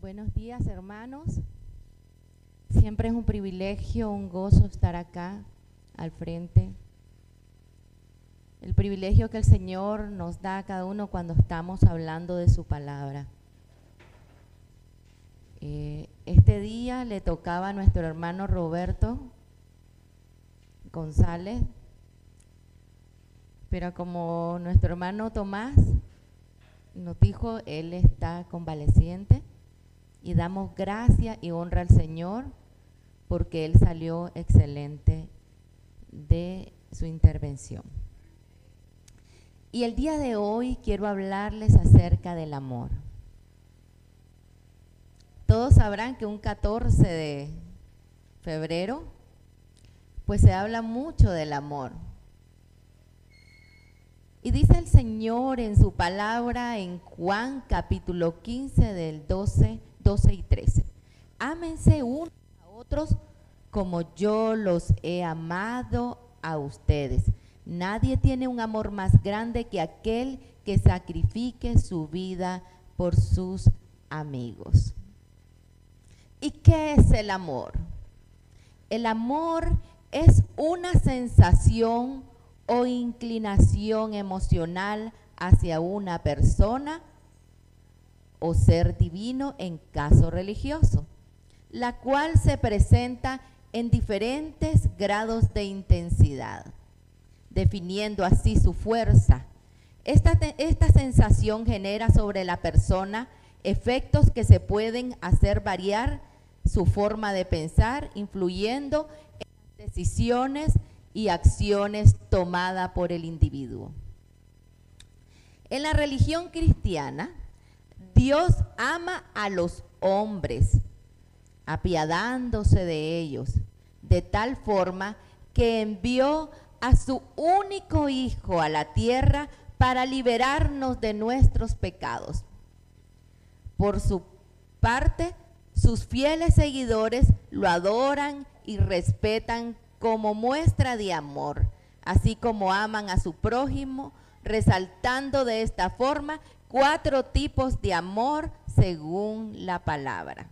Buenos días, hermanos. Siempre es un privilegio, un gozo estar acá al frente. El privilegio que el Señor nos da a cada uno cuando estamos hablando de su palabra. Eh, este día le tocaba a nuestro hermano Roberto González, pero como nuestro hermano Tomás nos dijo, él está convaleciente y damos gracia y honra al Señor porque Él salió excelente de su intervención. Y el día de hoy quiero hablarles acerca del amor. Todos sabrán que un 14 de febrero, pues se habla mucho del amor. Y dice el Señor en su palabra en Juan capítulo 15 del 12 12 y 13. Ámense unos a otros como yo los he amado a ustedes. Nadie tiene un amor más grande que aquel que sacrifique su vida por sus amigos. ¿Y qué es el amor? El amor es una sensación o inclinación emocional hacia una persona o ser divino en caso religioso, la cual se presenta en diferentes grados de intensidad, definiendo así su fuerza. Esta, esta sensación genera sobre la persona efectos que se pueden hacer variar su forma de pensar, influyendo en las decisiones y acciones tomadas por el individuo. En la religión cristiana, Dios ama a los hombres, apiadándose de ellos, de tal forma que envió a su único Hijo a la tierra para liberarnos de nuestros pecados. Por su parte, sus fieles seguidores lo adoran y respetan como muestra de amor, así como aman a su prójimo, resaltando de esta forma cuatro tipos de amor según la palabra.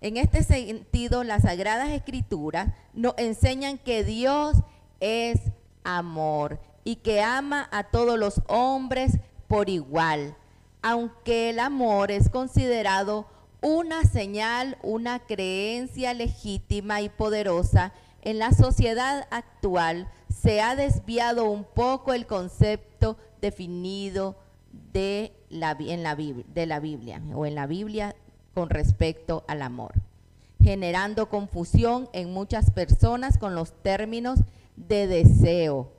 En este sentido, las Sagradas Escrituras nos enseñan que Dios es amor y que ama a todos los hombres por igual, aunque el amor es considerado una señal, una creencia legítima y poderosa, en la sociedad actual se ha desviado un poco el concepto definido de la, en la, de la Biblia o en la Biblia con respecto al amor, generando confusión en muchas personas con los términos de deseo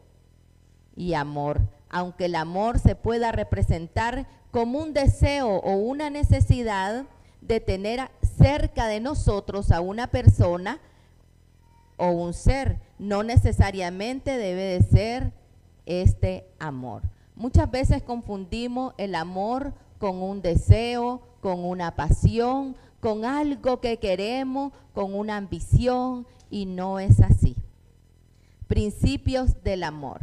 y amor, aunque el amor se pueda representar como un deseo o una necesidad de tener cerca de nosotros a una persona o un ser, no necesariamente debe de ser este amor. Muchas veces confundimos el amor con un deseo, con una pasión, con algo que queremos, con una ambición, y no es así. Principios del amor.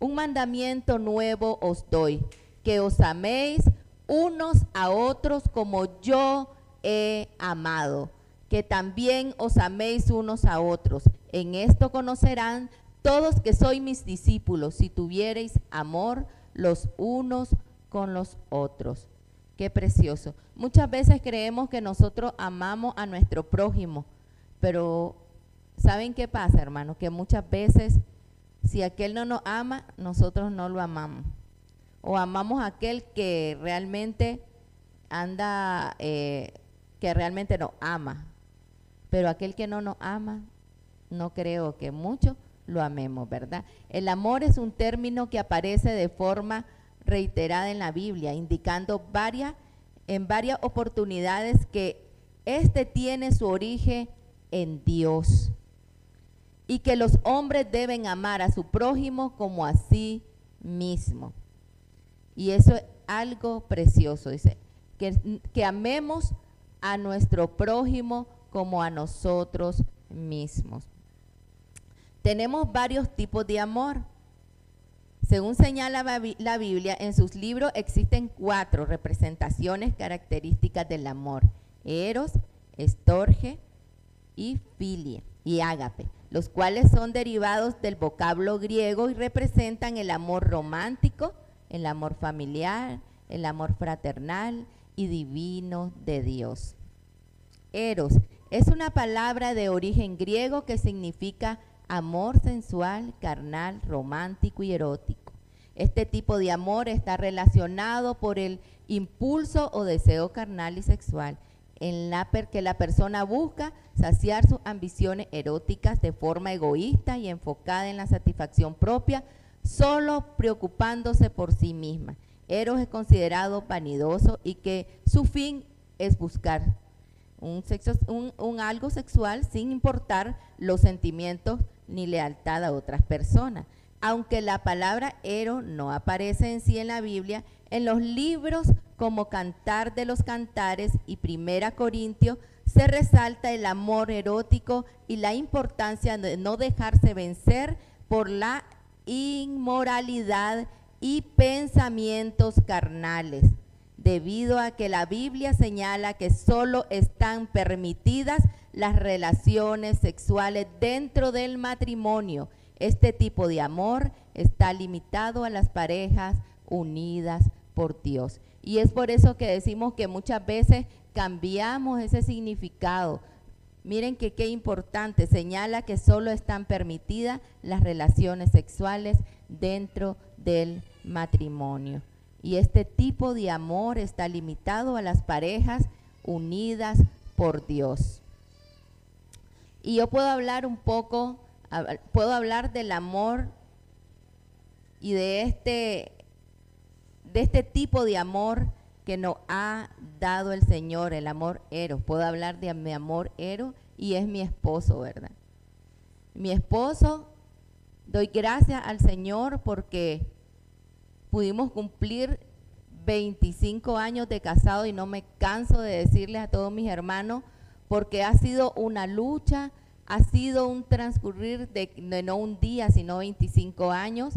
Un mandamiento nuevo os doy, que os améis unos a otros como yo he amado, que también os améis unos a otros. En esto conocerán todos que sois mis discípulos, si tuviereis amor los unos con los otros. Qué precioso. Muchas veces creemos que nosotros amamos a nuestro prójimo, pero ¿saben qué pasa, hermano? Que muchas veces si aquel no nos ama, nosotros no lo amamos. O amamos a aquel que realmente anda, eh, que realmente nos ama. Pero aquel que no nos ama, no creo que mucho lo amemos, ¿verdad? El amor es un término que aparece de forma reiterada en la Biblia, indicando varias, en varias oportunidades que éste tiene su origen en Dios y que los hombres deben amar a su prójimo como a sí mismo. Y eso es algo precioso, dice, que, que amemos a nuestro prójimo como a nosotros mismos. Tenemos varios tipos de amor. Según señala la Biblia, en sus libros existen cuatro representaciones características del amor. Eros, estorge y filia y ágape, los cuales son derivados del vocablo griego y representan el amor romántico, el amor familiar, el amor fraternal y divino de Dios. Eros es una palabra de origen griego que significa amor sensual, carnal, romántico y erótico. Este tipo de amor está relacionado por el impulso o deseo carnal y sexual en la que la persona busca saciar sus ambiciones eróticas de forma egoísta y enfocada en la satisfacción propia, solo preocupándose por sí misma. Eros es considerado vanidoso y que su fin es buscar un, sexo, un, algo sexual sin importar los sentimientos ni lealtad a otras personas. Aunque la palabra ero no aparece en sí en la Biblia, en los libros como Cantar de los Cantares y Primera Corintios se resalta el amor erótico y la importancia de no dejarse vencer por la inmoralidad y pensamientos carnales, debido a que la Biblia señala que solo están permitidas las relaciones sexuales dentro del matrimonio. Este tipo de amor está limitado a las parejas unidas por Dios. Y es por eso que decimos que muchas veces cambiamos ese significado. Miren que qué importante, señala que solo están permitidas las relaciones sexuales dentro del matrimonio. Y este tipo de amor está limitado a las parejas unidas por Dios. Y yo puedo hablar un poco, puedo hablar del amor y de este, de este tipo de amor que nos ha dado el Señor, el amor Eros. Puedo hablar de mi amor Eros y es mi esposo, ¿verdad? Mi esposo, doy gracias al Señor porque pudimos cumplir 25 años de casado y no me canso de decirles a todos mis hermanos porque ha sido una lucha, ha sido un transcurrir de, no un día, sino 25 años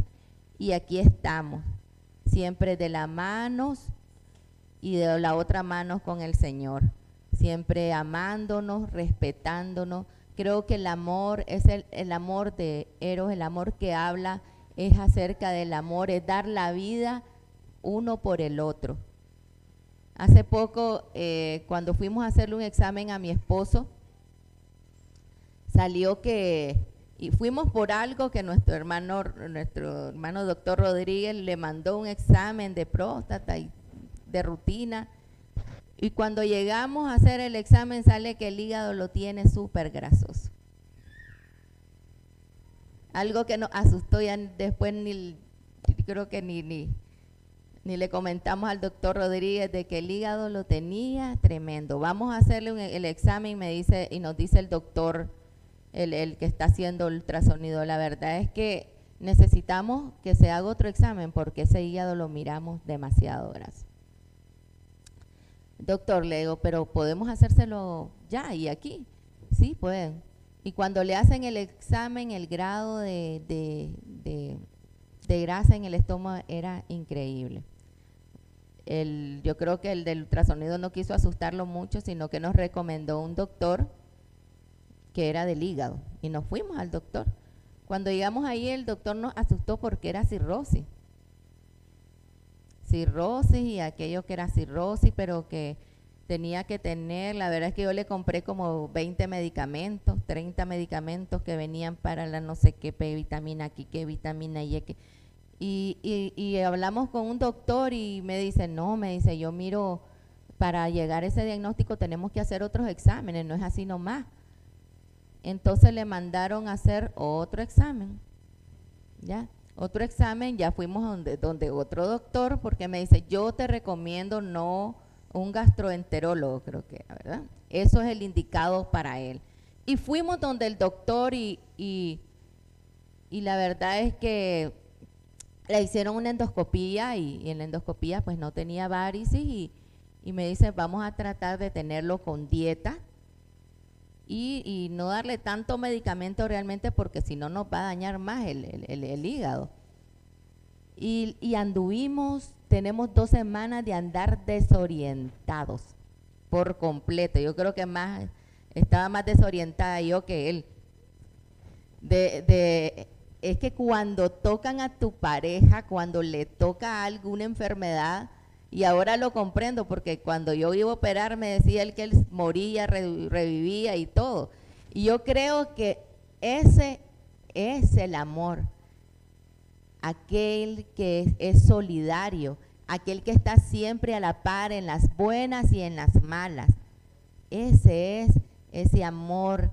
y aquí estamos, siempre de la manos y de la otra mano con el Señor, siempre amándonos, respetándonos. Creo que el amor es el, el amor de Eros, el amor que habla es acerca del amor, es dar la vida uno por el otro. Hace poco, eh, cuando fuimos a hacerle un examen a mi esposo, salió que, y fuimos por algo que nuestro hermano, nuestro hermano doctor Rodríguez le mandó un examen de próstata y de rutina. Y cuando llegamos a hacer el examen sale que el hígado lo tiene súper grasoso algo que nos asustó y después ni, creo que ni, ni, ni le comentamos al doctor Rodríguez de que el hígado lo tenía tremendo. Vamos a hacerle el examen me dice, y nos dice el doctor, el, el que está haciendo ultrasonido, la verdad es que necesitamos que se haga otro examen porque ese hígado lo miramos demasiado graso. Doctor, le digo, pero podemos hacérselo ya y aquí. Sí, pueden. Y cuando le hacen el examen, el grado de, grasa en el estómago era increíble. yo creo que el del ultrasonido no quiso asustarlo mucho, sino que nos recomendó un doctor que era del hígado. Y nos fuimos al doctor. Cuando llegamos ahí, el doctor nos asustó porque era cirrosis. Cirrosis y aquello que era cirrosis, pero que tenía que tener, la verdad es que yo le compré como 20 medicamentos, 30 medicamentos que venían para la no sé qué vitamina aquí, qué vitamina Y, y, y, hablamos con un doctor y me dice, no, me dice, yo miro, para llegar a ese diagnóstico tenemos que hacer otros exámenes, no es así nomás. Entonces le mandaron a hacer otro examen, ¿ya? Otro examen, ya fuimos donde, donde otro doctor, porque me dice, yo te recomiendo no un gastroenterólogo, creo que ¿verdad? Eso es el indicado para él. Y fuimos donde el doctor y, y, la verdad es que le hicieron una endoscopía y, en la endoscopía pues no tenía varices y, me dice vamos a tratar de tenerlo con dieta y, no darle tanto medicamento realmente porque si no nos va a dañar más el, el hígado. Y, y anduvimos, tenemos dos semanas de andar desorientados por completo. Yo creo que más estaba más desorientada yo que él. De, es que cuando tocan a tu pareja, cuando le toca alguna enfermedad, y ahora lo comprendo porque cuando yo iba a operar me decía él que él moría, revivía y todo. Y yo creo que ese es el amor, aquel que es, solidario, aquel que está siempre a la par en las buenas y en las malas. Ese es ese amor,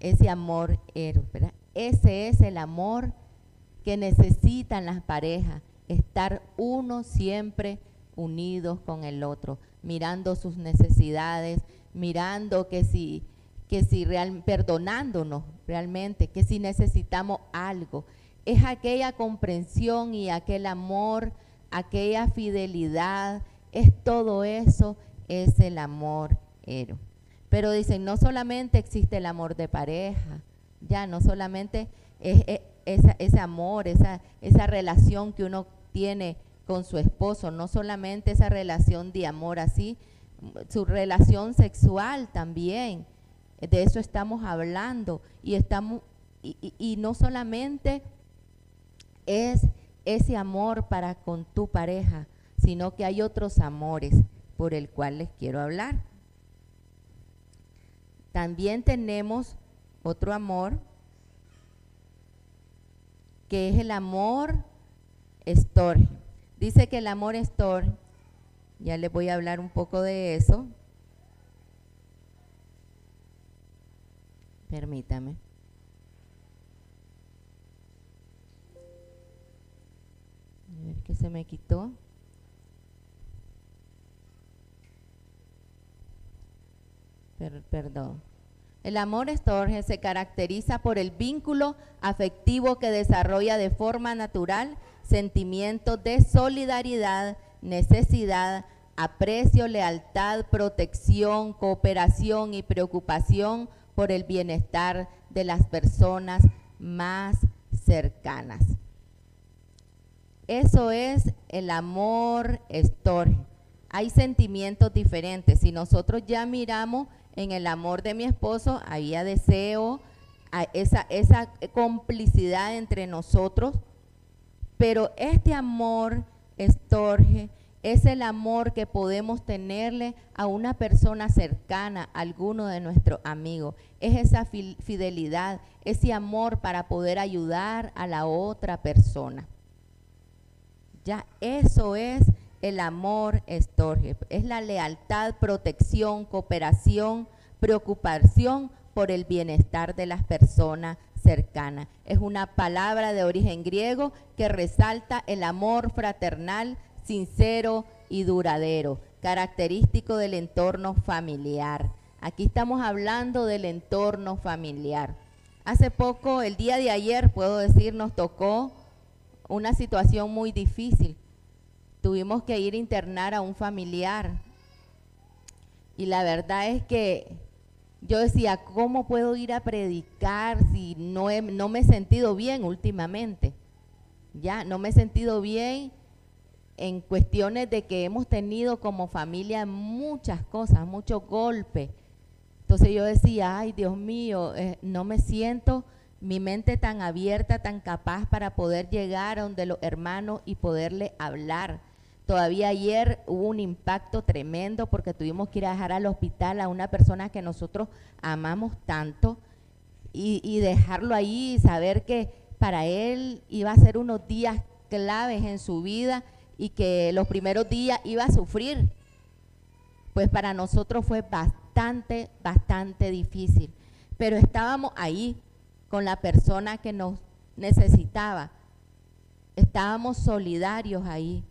ese amor eros, ¿verdad? Ese es el amor que necesitan las parejas, estar uno siempre unidos con el otro, mirando sus necesidades, mirando que si, que si real, perdonándonos realmente, que si necesitamos algo, es aquella comprensión y aquel amor, aquella fidelidad, es todo eso, es el amor ero. Pero dicen, no solamente existe el amor de pareja, ya no solamente es, ese amor, esa, esa relación que uno tiene con su esposo, no solamente esa relación de amor así, su relación sexual también. De eso estamos hablando y estamos y, y no solamente es ese amor para con tu pareja, sino que hay otros amores por el cual les quiero hablar. También tenemos otro amor que es el amor estorge. Dice que el amor estor, ya les voy a hablar un poco de eso. Permítame. Qué se me quitó. perdón. El amor estorge se caracteriza por el vínculo afectivo que desarrolla de forma natural sentimientos de solidaridad, necesidad, aprecio, lealtad, protección, cooperación y preocupación por el bienestar de las personas más cercanas. Eso es el amor estorge. Hay sentimientos diferentes. Si nosotros ya miramos en el amor de mi esposo, había deseo, esa, esa complicidad entre nosotros, pero este amor, estorge, es el amor que podemos tenerle a una persona cercana, a alguno de nuestros amigos. Es esa fidelidad, ese amor para poder ayudar a la otra persona. Ya eso es el amor estorge. Es la lealtad, protección, cooperación, preocupación por el bienestar de las personas cercana. Es una palabra de origen griego que resalta el amor fraternal, sincero y duradero, característico del entorno familiar. Aquí estamos hablando del entorno familiar. Hace poco, el día de ayer, puedo decir, nos tocó una situación muy difícil. Tuvimos que ir a internar a un familiar. Y la verdad es que yo decía, ¿cómo puedo ir a predicar si no, no me he sentido bien últimamente? Ya, no me he sentido bien en cuestiones de que hemos tenido como familia muchas cosas, muchos golpes. Entonces yo decía, ay Dios mío, eh, no me siento mi mente tan abierta, tan capaz para poder llegar a donde los hermanos y poderle hablar Todavía ayer hubo un impacto tremendo porque tuvimos que ir a dejar al hospital a una persona que nosotros amamos tanto y, dejarlo ahí y saber que para él iba a ser unos días claves en su vida y que los primeros días iba a sufrir. Pues para nosotros fue bastante, bastante difícil. Pero estábamos ahí con la persona que nos necesitaba. Estábamos solidarios ahí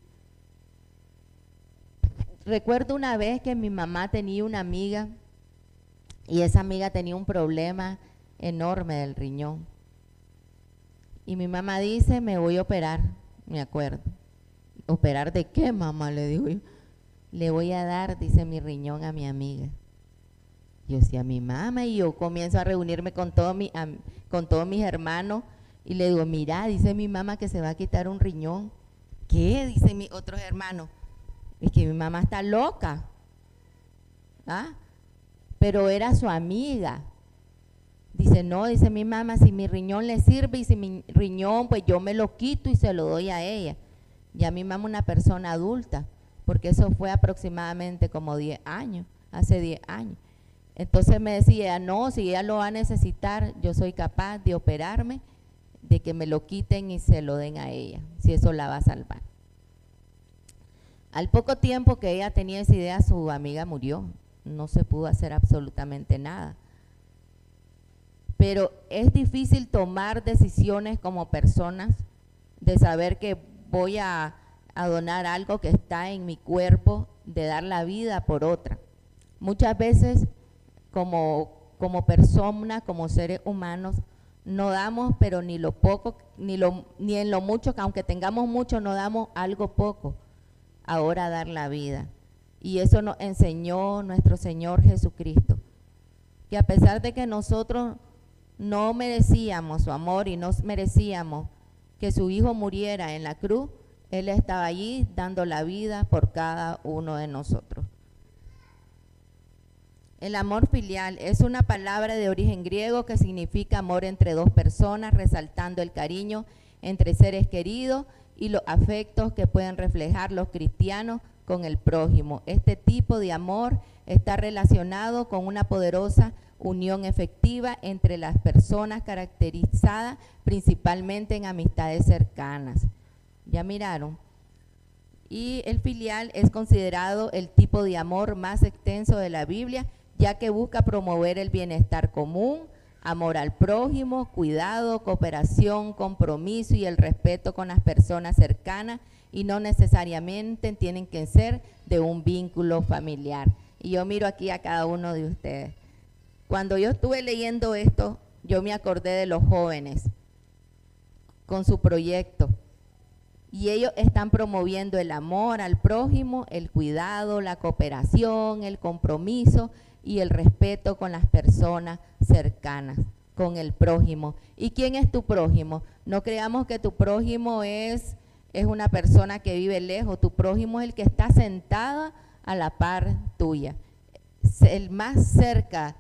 recuerdo una vez que mi mamá tenía una amiga y esa amiga tenía un problema enorme del riñón. Y mi mamá dice, me voy a operar, me acuerdo. ¿Operar de qué, mamá? Le digo yo. Le voy a dar, dice mi riñón, a mi amiga. Yo decía, mi mamá, y yo comienzo a reunirme con, todo con todos mis hermanos y le digo, mira, dice mi mamá que se va a quitar un riñón qué? Dicen mis otros hermanos. Es que mi mamá está loca. ¿Ah? Pero era su amiga. Dice, no, dice mi mamá, si mi riñón le sirve y si mi riñón, pues yo me lo quito y se lo doy a ella. Ya mi mamá una persona adulta, porque eso fue aproximadamente como 10 años, hace 10 años. Entonces me decía, no, si ella lo va a necesitar, yo soy capaz de operarme, de que me lo quiten y se lo den a ella, si eso la va a salvar. Al poco tiempo que ella tenía esa idea, su amiga murió, no se pudo hacer absolutamente nada. Pero es difícil tomar decisiones como personas de saber que voy a, a donar algo que está en mi cuerpo, de dar la vida por otra. Muchas veces como, como persona, como seres humanos, no damos, pero ni lo poco, ni, lo, ni en lo mucho, que aunque tengamos mucho, no damos algo poco. Ahora dar la vida. Y eso nos enseñó nuestro Señor Jesucristo. Que a pesar de que nosotros no merecíamos su amor y no merecíamos que su Hijo muriera en la cruz, Él estaba allí dando la vida por cada uno de nosotros. El amor filial es una palabra de origen griego que significa amor entre dos personas, resaltando el cariño entre seres queridos y los afectos que pueden reflejar los cristianos con el prójimo. Este tipo de amor está relacionado con una poderosa unión efectiva entre las personas caracterizada principalmente en amistades cercanas. ¿Ya miraron? Y el filial es considerado el tipo de amor más extenso de la Biblia ya que busca promover el bienestar común, amor al prójimo, cuidado, cooperación, compromiso y el respeto con las personas cercanas y no necesariamente tienen que ser de un vínculo familiar. Y yo miro aquí a cada uno de ustedes. Cuando yo estuve leyendo esto, yo me acordé de los jóvenes con su proyecto. Y ellos están promoviendo el amor al prójimo, el cuidado, la cooperación, el compromiso y el respeto con las personas cercanas, con el prójimo. ¿Y quién es tu prójimo? No creamos que tu prójimo es, es una persona que vive lejos, tu prójimo es el que está sentada a la par tuya. El más cerca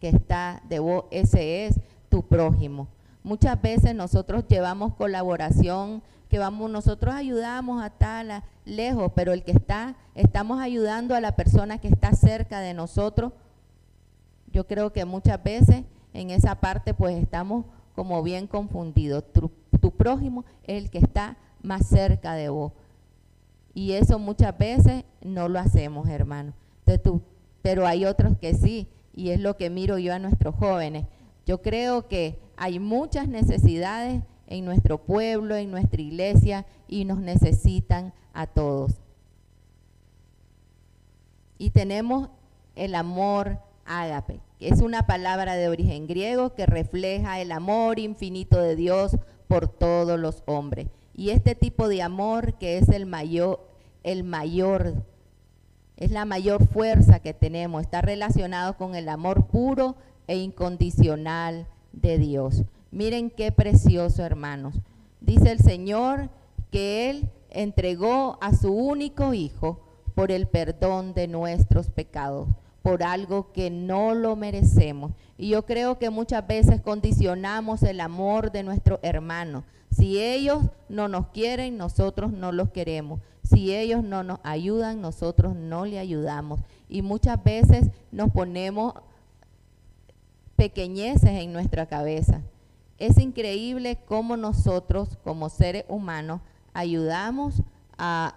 que está de vos, ese es tu prójimo. Muchas veces nosotros llevamos colaboración, que vamos, nosotros ayudamos a tal, lejos, pero el que está, estamos ayudando a la persona que está cerca de nosotros yo creo que muchas veces en esa parte pues estamos como bien confundidos. Tu, prójimo es el que está más cerca de vos. Y eso muchas veces no lo hacemos, hermano. pero hay otros que sí, y es lo que miro yo a nuestros jóvenes. Yo creo que hay muchas necesidades en nuestro pueblo, en nuestra iglesia, y nos necesitan a todos. Y tenemos el amor ágape es una palabra de origen griego que refleja el amor infinito de Dios por todos los hombres. Y este tipo de amor que es el mayor, el mayor, es la mayor fuerza que tenemos, está relacionado con el amor puro e incondicional de Dios. Miren qué precioso, hermanos. Dice el Señor que Él entregó a su único Hijo por el perdón de nuestros pecados por algo que no lo merecemos. Y yo creo que muchas veces condicionamos el amor de nuestros hermanos. Si ellos no nos quieren, nosotros no los queremos. Si ellos no nos ayudan, nosotros no le ayudamos. Y muchas veces nos ponemos pequeñeces en nuestra cabeza. Es increíble cómo nosotros, como seres humanos, ayudamos a,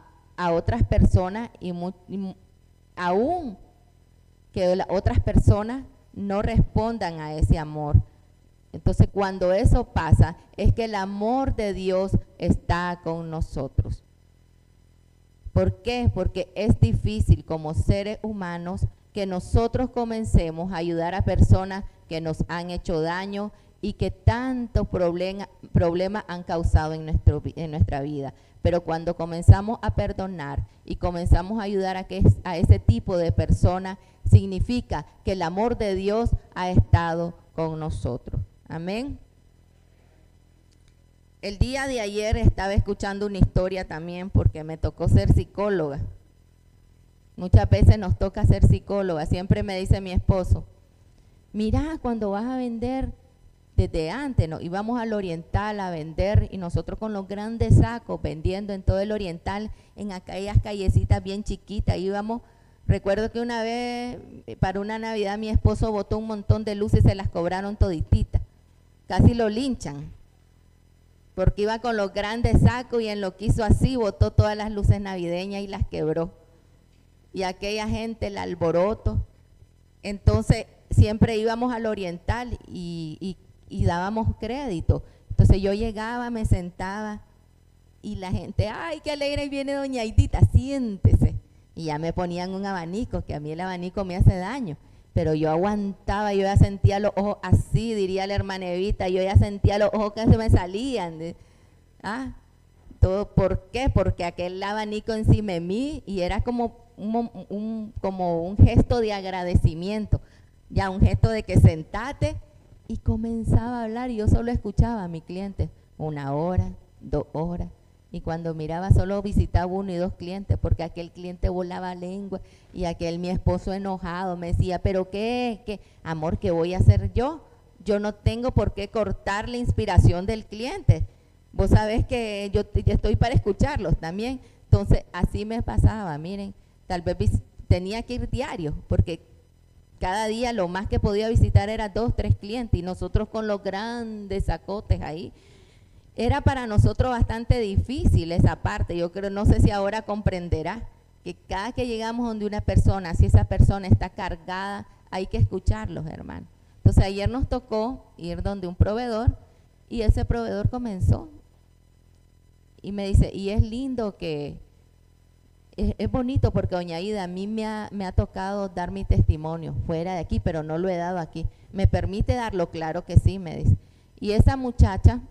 otras personas y aún que otras personas no respondan a ese amor. Entonces cuando eso pasa es que el amor de Dios está con nosotros. ¿Por qué? Porque es difícil como seres humanos que nosotros comencemos a ayudar a personas que nos han hecho daño y que tantos problemas han causado en, nuestra vida. Pero cuando comenzamos a perdonar y comenzamos a ayudar a, a ese tipo de personas, significa que el amor de Dios ha estado con nosotros. Amén. El día de ayer estaba escuchando una historia también porque me tocó ser psicóloga. Muchas veces nos toca ser psicóloga. Siempre me dice mi esposo, mira, cuando vas a vender, desde antes ¿no? íbamos al oriental a vender y nosotros con los grandes sacos vendiendo en todo el oriental, en aquellas callecitas bien chiquitas, íbamos Recuerdo que una vez eh, para una Navidad mi esposo botó un montón de luces y se las cobraron todititas. Casi lo linchan. Porque iba con los grandes sacos y en lo que hizo así botó todas las luces navideñas y las quebró. Y aquella gente, el alboroto. Entonces siempre íbamos al oriental y, dábamos crédito. Entonces yo llegaba, me sentaba y la gente, ay, qué alegre viene doña Aidita, siéntese y ya me ponían un abanico, que a mí el abanico me hace daño. Pero yo aguantaba, yo ya sentía los ojos así, diría la hermana Evita, yo ya sentía los ojos que se me salían. ¿Ah? Todo, ¿Por qué? Porque aquel abanico encima de mí y era como un, como un gesto de agradecimiento, ya un gesto de que sentate y comenzaba a hablar y yo solo escuchaba a mi cliente una hora, dos horas, y cuando miraba solo visitaba uno y dos clientes porque aquel cliente volaba lengua y aquel mi esposo enojado me decía, pero qué, qué, amor, ¿qué voy a hacer yo? Yo no tengo por qué cortar la inspiración del cliente. Vos sabés que yo, estoy para escucharlos también. Entonces, así me pasaba, miren, tal vez tenía que ir diario porque cada día lo más que podía visitar era dos, tres clientes y nosotros con los grandes sacotes ahí era para nosotros bastante difícil esa parte. Yo creo, no sé si ahora comprenderá que cada que llegamos donde una persona, si esa persona está cargada, hay que escucharlos, hermano. Entonces ayer nos tocó ir donde un proveedor y ese proveedor comenzó y me dice, y es lindo que, es, bonito porque doña Ida, a mí me ha, me ha tocado dar mi testimonio fuera de aquí, pero no lo he dado aquí. ¿Me permite darlo? Claro que sí, me dice. Y esa muchacha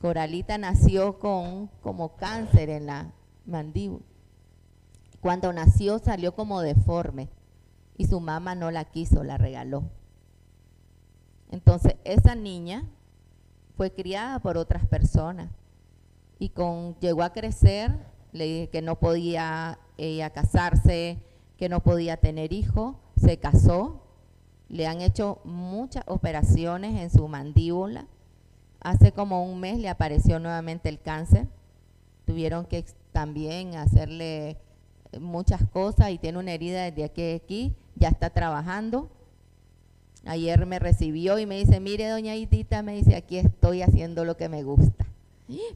Coralita nació con como cáncer en la mandíbula. Cuando nació salió como deforme y su mamá no la quiso, la regaló. Entonces esa niña fue criada por otras personas y con, llegó a crecer, le que no podía ella casarse, que no podía tener hijos, se casó, le han hecho muchas operaciones en su mandíbula Hace como un mes le apareció nuevamente el cáncer. Tuvieron que también hacerle muchas cosas y tiene una herida desde aquí, aquí ya está trabajando. Ayer me recibió y me dice, mire doña Idita, me dice, aquí estoy haciendo lo que me gusta.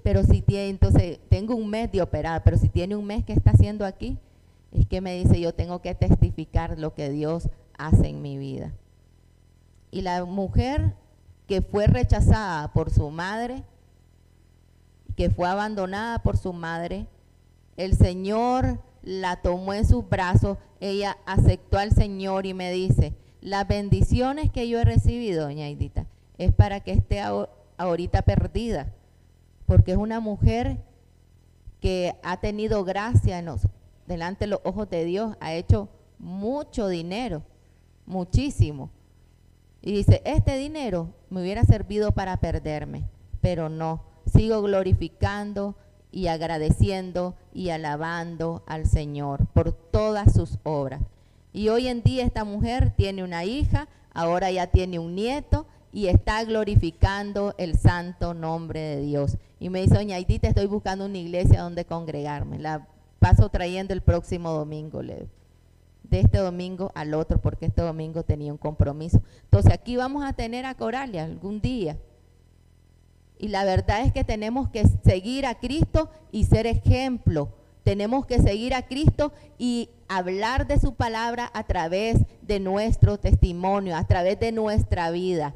Pero si tiene, entonces, tengo un mes de operar, pero si tiene un mes que está haciendo aquí, es que me dice, yo tengo que testificar lo que Dios hace en mi vida. Y la mujer que fue rechazada por su madre, que fue abandonada por su madre, el Señor la tomó en sus brazos, ella aceptó al Señor y me dice, las bendiciones que yo he recibido, doña Edita, es para que esté ahorita perdida, porque es una mujer que ha tenido gracia en delante de los ojos de Dios, ha hecho mucho dinero, muchísimo. Y dice, este dinero me hubiera servido para perderme, pero no, sigo glorificando y agradeciendo y alabando al Señor por todas sus obras. Y hoy en día esta mujer tiene una hija, ahora ya tiene un nieto y está glorificando el santo nombre de Dios. Y me dice, doña te estoy buscando una iglesia donde congregarme. La paso trayendo el próximo domingo, le este domingo al otro, porque este domingo tenía un compromiso. Entonces aquí vamos a tener a Coralia algún día. Y la verdad es que tenemos que seguir a Cristo y ser ejemplo. Tenemos que seguir a Cristo y hablar de su palabra a través de nuestro testimonio, a través de nuestra vida.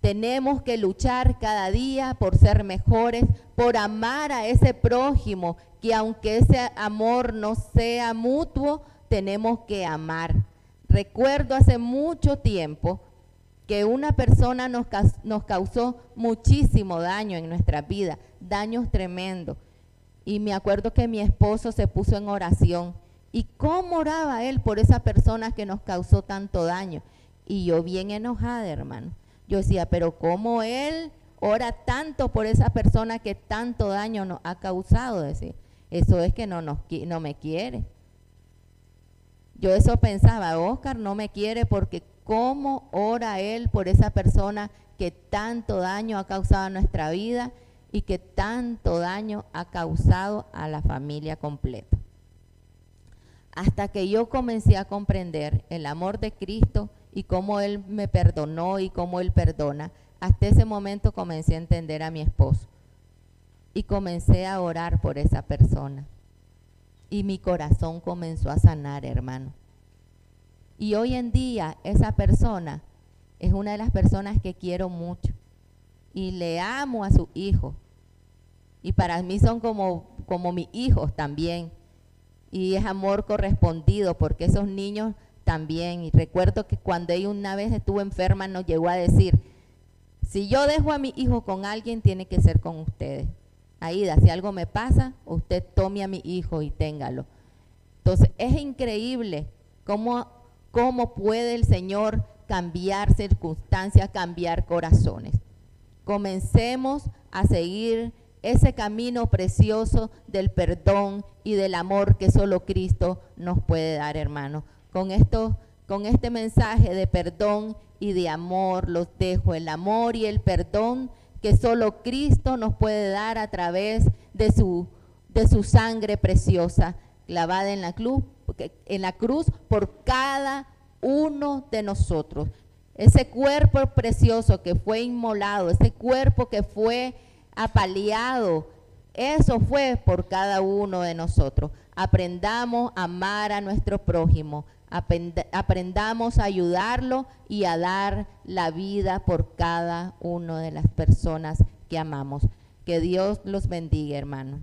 Tenemos que luchar cada día por ser mejores, por amar a ese prójimo, que aunque ese amor no sea mutuo, tenemos que amar. Recuerdo hace mucho tiempo que una persona nos, nos causó muchísimo daño en nuestra vida, daños tremendos. Y me acuerdo que mi esposo se puso en oración. ¿Y cómo oraba él por esa persona que nos causó tanto daño? Y yo bien enojada, hermano. Yo decía, pero ¿cómo él ora tanto por esa persona que tanto daño nos ha causado. Decir, eso es que no, nos, no me quiere. Yo eso pensaba, Oscar no me quiere porque cómo ora él por esa persona que tanto daño ha causado a nuestra vida y que tanto daño ha causado a la familia completa. Hasta que yo comencé a comprender el amor de Cristo y cómo Él me perdonó y cómo Él perdona, hasta ese momento comencé a entender a mi esposo y comencé a orar por esa persona. Y mi corazón comenzó a sanar, hermano. Y hoy en día esa persona es una de las personas que quiero mucho y le amo a su hijo. Y para mí son como, como mis hijos también. Y es amor correspondido porque esos niños también. Y recuerdo que cuando ella una vez estuvo enferma nos llegó a decir, si yo dejo a mi hijo con alguien, tiene que ser con ustedes. Aida, si algo me pasa, usted tome a mi hijo y téngalo. Entonces, es increíble cómo, cómo puede el Señor cambiar circunstancias, cambiar corazones. Comencemos a seguir ese camino precioso del perdón y del amor que solo Cristo nos puede dar, hermano. Con esto, con este mensaje de perdón y de amor los dejo, el amor y el perdón que solo Cristo nos puede dar a través de su, de su sangre preciosa clavada en la cruz, en la cruz por cada uno de nosotros. Ese cuerpo precioso que fue inmolado, ese cuerpo que fue apaleado, eso fue por cada uno de nosotros. Aprendamos a amar a nuestro prójimo, aprendamos a ayudarlo y a dar la vida por cada una de las personas que amamos. Que Dios los bendiga, hermano.